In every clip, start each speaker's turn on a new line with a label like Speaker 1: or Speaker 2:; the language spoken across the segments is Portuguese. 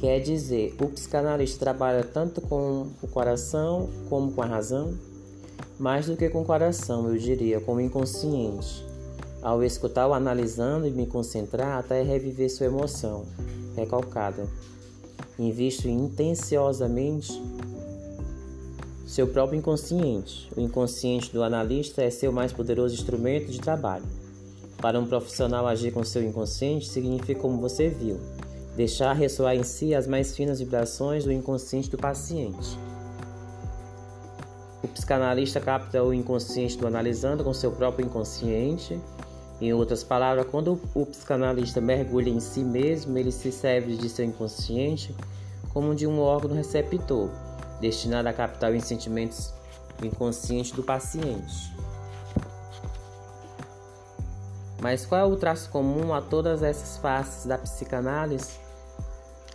Speaker 1: Quer dizer, o psicanalista trabalha tanto com o coração como com a razão? Mais do que com o coração, eu diria, com o inconsciente. Ao escutar o analisando e me concentrar até reviver sua emoção recalcada. Invisto intenciosamente seu próprio inconsciente. O inconsciente do analista é seu mais poderoso instrumento de trabalho. Para um profissional agir com seu inconsciente significa, como você viu, deixar ressoar em si as mais finas vibrações do inconsciente do paciente. O psicanalista capta o inconsciente do analisando com seu próprio inconsciente. Em outras palavras, quando o psicanalista mergulha em si mesmo, ele se serve de seu inconsciente como de um órgão receptor destinada a captar os sentimentos inconscientes do paciente. Mas qual é o traço comum a todas essas faces da psicanálise?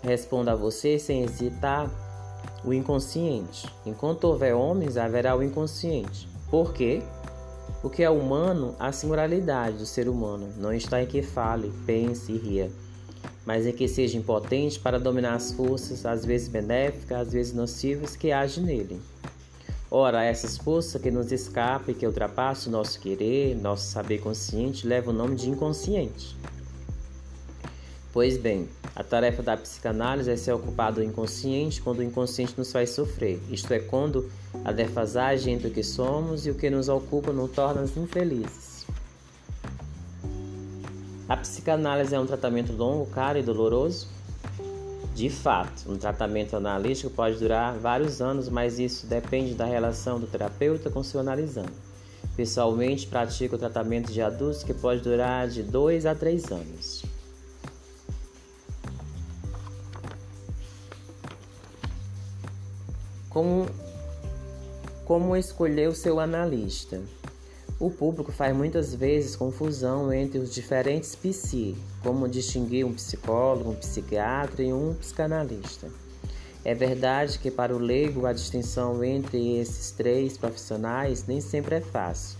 Speaker 1: Responda a você sem hesitar: o inconsciente. Enquanto houver homens, haverá o inconsciente. Por quê? Porque é humano a singularidade do ser humano não está em que fale, pense e ria mas em que seja impotente para dominar as forças, às vezes benéficas, às vezes nocivas, que agem nele. Ora, essas forças que nos escapam e que ultrapassam o nosso querer, nosso saber consciente, levam o nome de inconsciente. Pois bem, a tarefa da psicanálise é ser ocupado do inconsciente quando o inconsciente nos faz sofrer, isto é, quando a defasagem entre o que somos e o que nos ocupa nos torna-nos infelizes. A psicanálise é um tratamento longo, caro e doloroso? De fato, um tratamento analítico pode durar vários anos, mas isso depende da relação do terapeuta com seu analisando. Pessoalmente, pratico o tratamento de adultos que pode durar de 2 a 3 anos. Como, como escolher o seu analista? O público faz muitas vezes confusão entre os diferentes psi, como distinguir um psicólogo, um psiquiatra e um psicanalista. É verdade que para o leigo a distinção entre esses três profissionais nem sempre é fácil.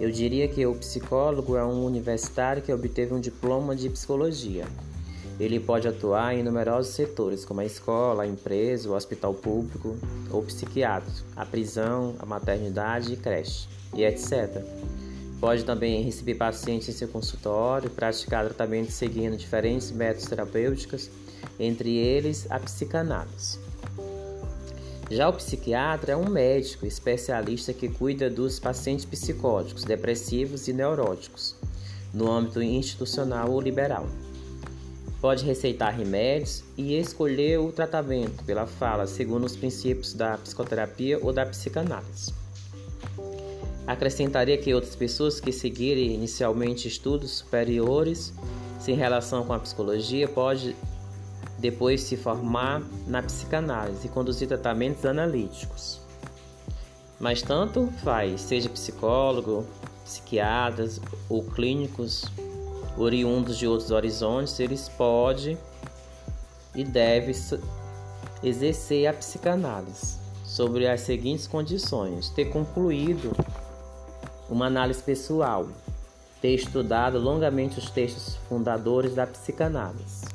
Speaker 1: Eu diria que o psicólogo é um universitário que obteve um diploma de psicologia. Ele pode atuar em numerosos setores, como a escola, a empresa, o hospital público ou psiquiatra, a prisão, a maternidade e creche e etc. Pode também receber pacientes em seu consultório, praticar tratamento seguindo diferentes métodos terapêuticos, entre eles a psicanálise. Já o psiquiatra é um médico especialista que cuida dos pacientes psicóticos, depressivos e neuróticos, no âmbito institucional ou liberal. Pode receitar remédios e escolher o tratamento pela fala, segundo os princípios da psicoterapia ou da psicanálise. Acrescentaria que outras pessoas que seguirem inicialmente estudos superiores em relação com a psicologia pode depois se formar na psicanálise e conduzir tratamentos analíticos. Mas tanto faz, seja psicólogo, psiquiatras ou clínicos oriundos de outros horizontes, eles podem e devem exercer a psicanálise sobre as seguintes condições: ter concluído uma análise pessoal, ter estudado longamente os textos fundadores da psicanálise,